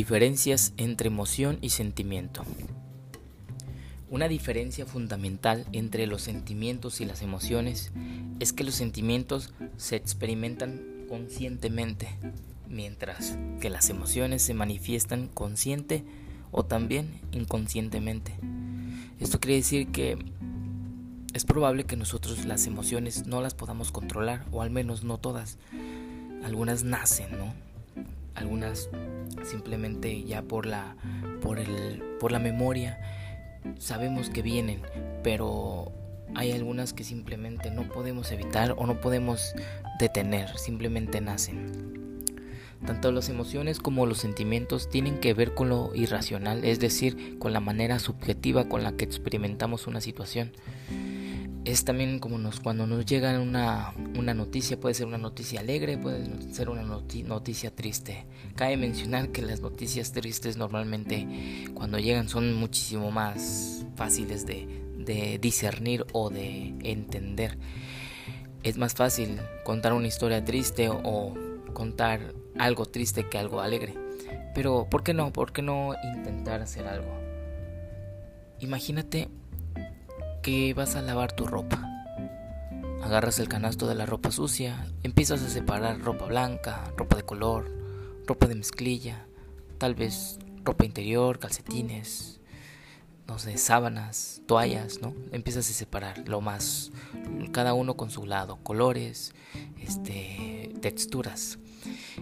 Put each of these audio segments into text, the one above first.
Diferencias entre emoción y sentimiento. Una diferencia fundamental entre los sentimientos y las emociones es que los sentimientos se experimentan conscientemente, mientras que las emociones se manifiestan consciente o también inconscientemente. Esto quiere decir que es probable que nosotros las emociones no las podamos controlar, o al menos no todas. Algunas nacen, ¿no? Algunas simplemente ya por la por el por la memoria sabemos que vienen, pero hay algunas que simplemente no podemos evitar o no podemos detener, simplemente nacen. Tanto las emociones como los sentimientos tienen que ver con lo irracional, es decir, con la manera subjetiva con la que experimentamos una situación es también como nos, cuando nos llega una, una, noticia, puede ser una noticia alegre, puede ser una noticia triste. Cabe mencionar que las noticias tristes normalmente cuando llegan son muchísimo más fáciles de, de discernir o de entender. Es más fácil contar una historia triste o contar algo triste que algo alegre. Pero ¿por qué no? ¿Por qué no intentar hacer algo? Imagínate que vas a lavar tu ropa. Agarras el canasto de la ropa sucia, empiezas a separar ropa blanca, ropa de color, ropa de mezclilla, tal vez ropa interior, calcetines, no sé, sábanas, toallas, ¿no? Empiezas a separar lo más, cada uno con su lado, colores, este, texturas.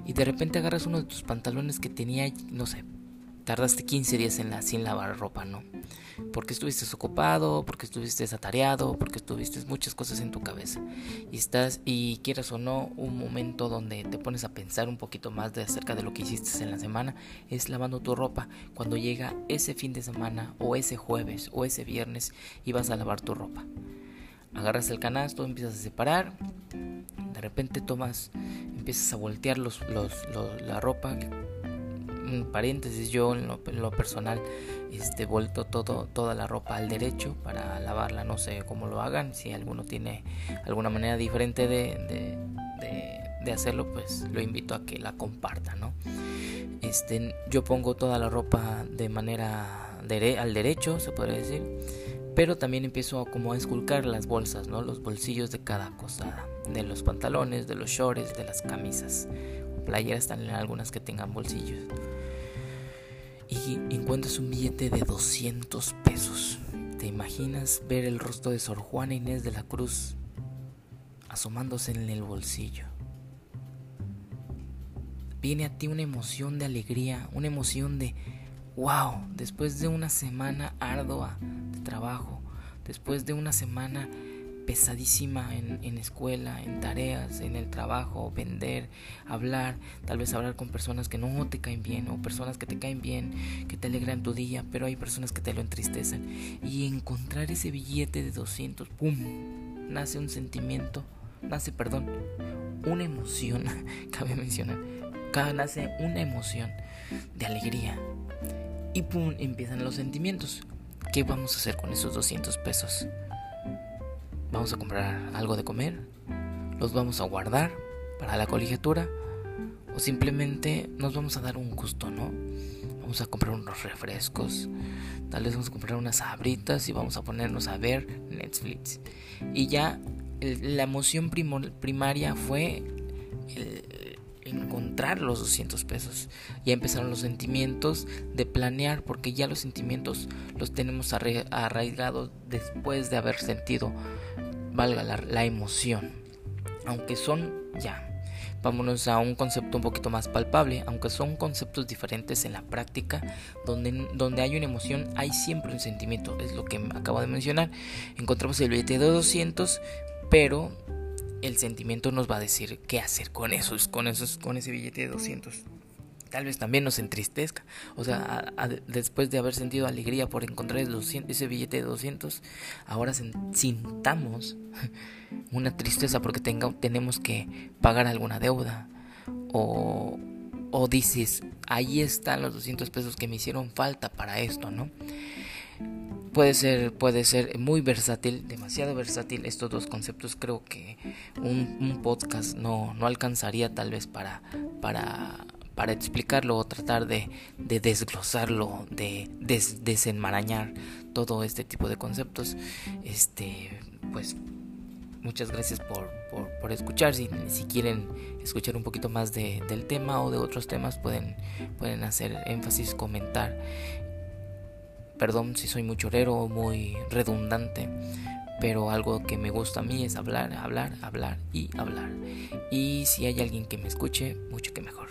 Y de repente agarras uno de tus pantalones que tenía, no sé, tardaste 15 días en la, sin lavar ropa, ¿no? Porque estuviste ocupado, porque estuviste atareado, porque estuviste muchas cosas en tu cabeza. Y estás, y quieras o no, un momento donde te pones a pensar un poquito más de acerca de lo que hiciste en la semana, es lavando tu ropa. Cuando llega ese fin de semana, o ese jueves, o ese viernes, y vas a lavar tu ropa. Agarras el canasto, empiezas a separar, de repente tomas, empiezas a voltear los, los, la ropa paréntesis, yo en lo, personal este, vuelto todo, toda la ropa al derecho para lavarla, no sé cómo lo hagan, si alguno tiene alguna manera diferente de, de, hacerlo, pues lo invito a que la comparta, ¿no? Este, yo pongo toda la ropa de manera al derecho, se podría decir, pero también empiezo como a esculcar las bolsas, ¿no? Los bolsillos de cada cosa, de los pantalones, de los shorts, de las camisas. Playeras también algunas que tengan bolsillos y encuentras un billete de 200 pesos. ¿Te imaginas ver el rostro de Sor Juana Inés de la Cruz asomándose en el bolsillo? Viene a ti una emoción de alegría, una emoción de wow, después de una semana ardua de trabajo, después de una semana pesadísima en, en, escuela, en tareas, en el trabajo, vender, hablar, tal vez hablar con personas que no te caen bien o personas que te caen bien, que te alegran tu día, pero hay personas que te lo entristecen. Y encontrar ese billete de 200, ¡pum! Nace un sentimiento, nace, perdón, una emoción, cabe mencionar, nace una emoción de alegría. Y ¡pum! empiezan los sentimientos. ¿Qué vamos a hacer con esos 200 pesos? Vamos a comprar algo de comer, los vamos a guardar para la colegiatura o simplemente nos vamos a dar un gusto, ¿no? Vamos a comprar unos refrescos, tal vez vamos a comprar unas abritas y vamos a ponernos a ver Netflix. Y ya la emoción primaria fue encontrar los 200 pesos. Ya empezaron los sentimientos de planear, porque ya los sentimientos los tenemos arraigados después de haber sentido valga la, emoción. Aunque son ya. Vámonos a un concepto un poquito más palpable, aunque son conceptos diferentes en la práctica, donde, donde hay una emoción, hay siempre un sentimiento, es lo que acabo de mencionar. Encontramos el billete de 200, pero el sentimiento nos va a decir qué hacer con esos, con esos, con ese billete de 200 tal vez también nos entristezca. O sea, después de haber sentido alegría por encontrar ese billete de 200, ahora sintamos una tristeza porque tenga, tenemos que pagar alguna deuda. O, o dices, ahí están los 200 pesos que me hicieron falta para esto, ¿no? Puede ser, puede ser muy versátil, demasiado versátil estos dos conceptos. Creo que un, un podcast no, no alcanzaría tal vez para, para para explicarlo o tratar de, desglosarlo, de desenmarañar todo este tipo de conceptos. Este, pues muchas gracias por, por, escuchar. Si, si, quieren escuchar un poquito más de, del tema o de otros temas, pueden, pueden hacer énfasis, comentar. Perdón si soy muy chorero o muy redundante, pero algo que me gusta a mí es hablar, hablar, hablar y hablar. Y si hay alguien que me escuche, mucho que mejor.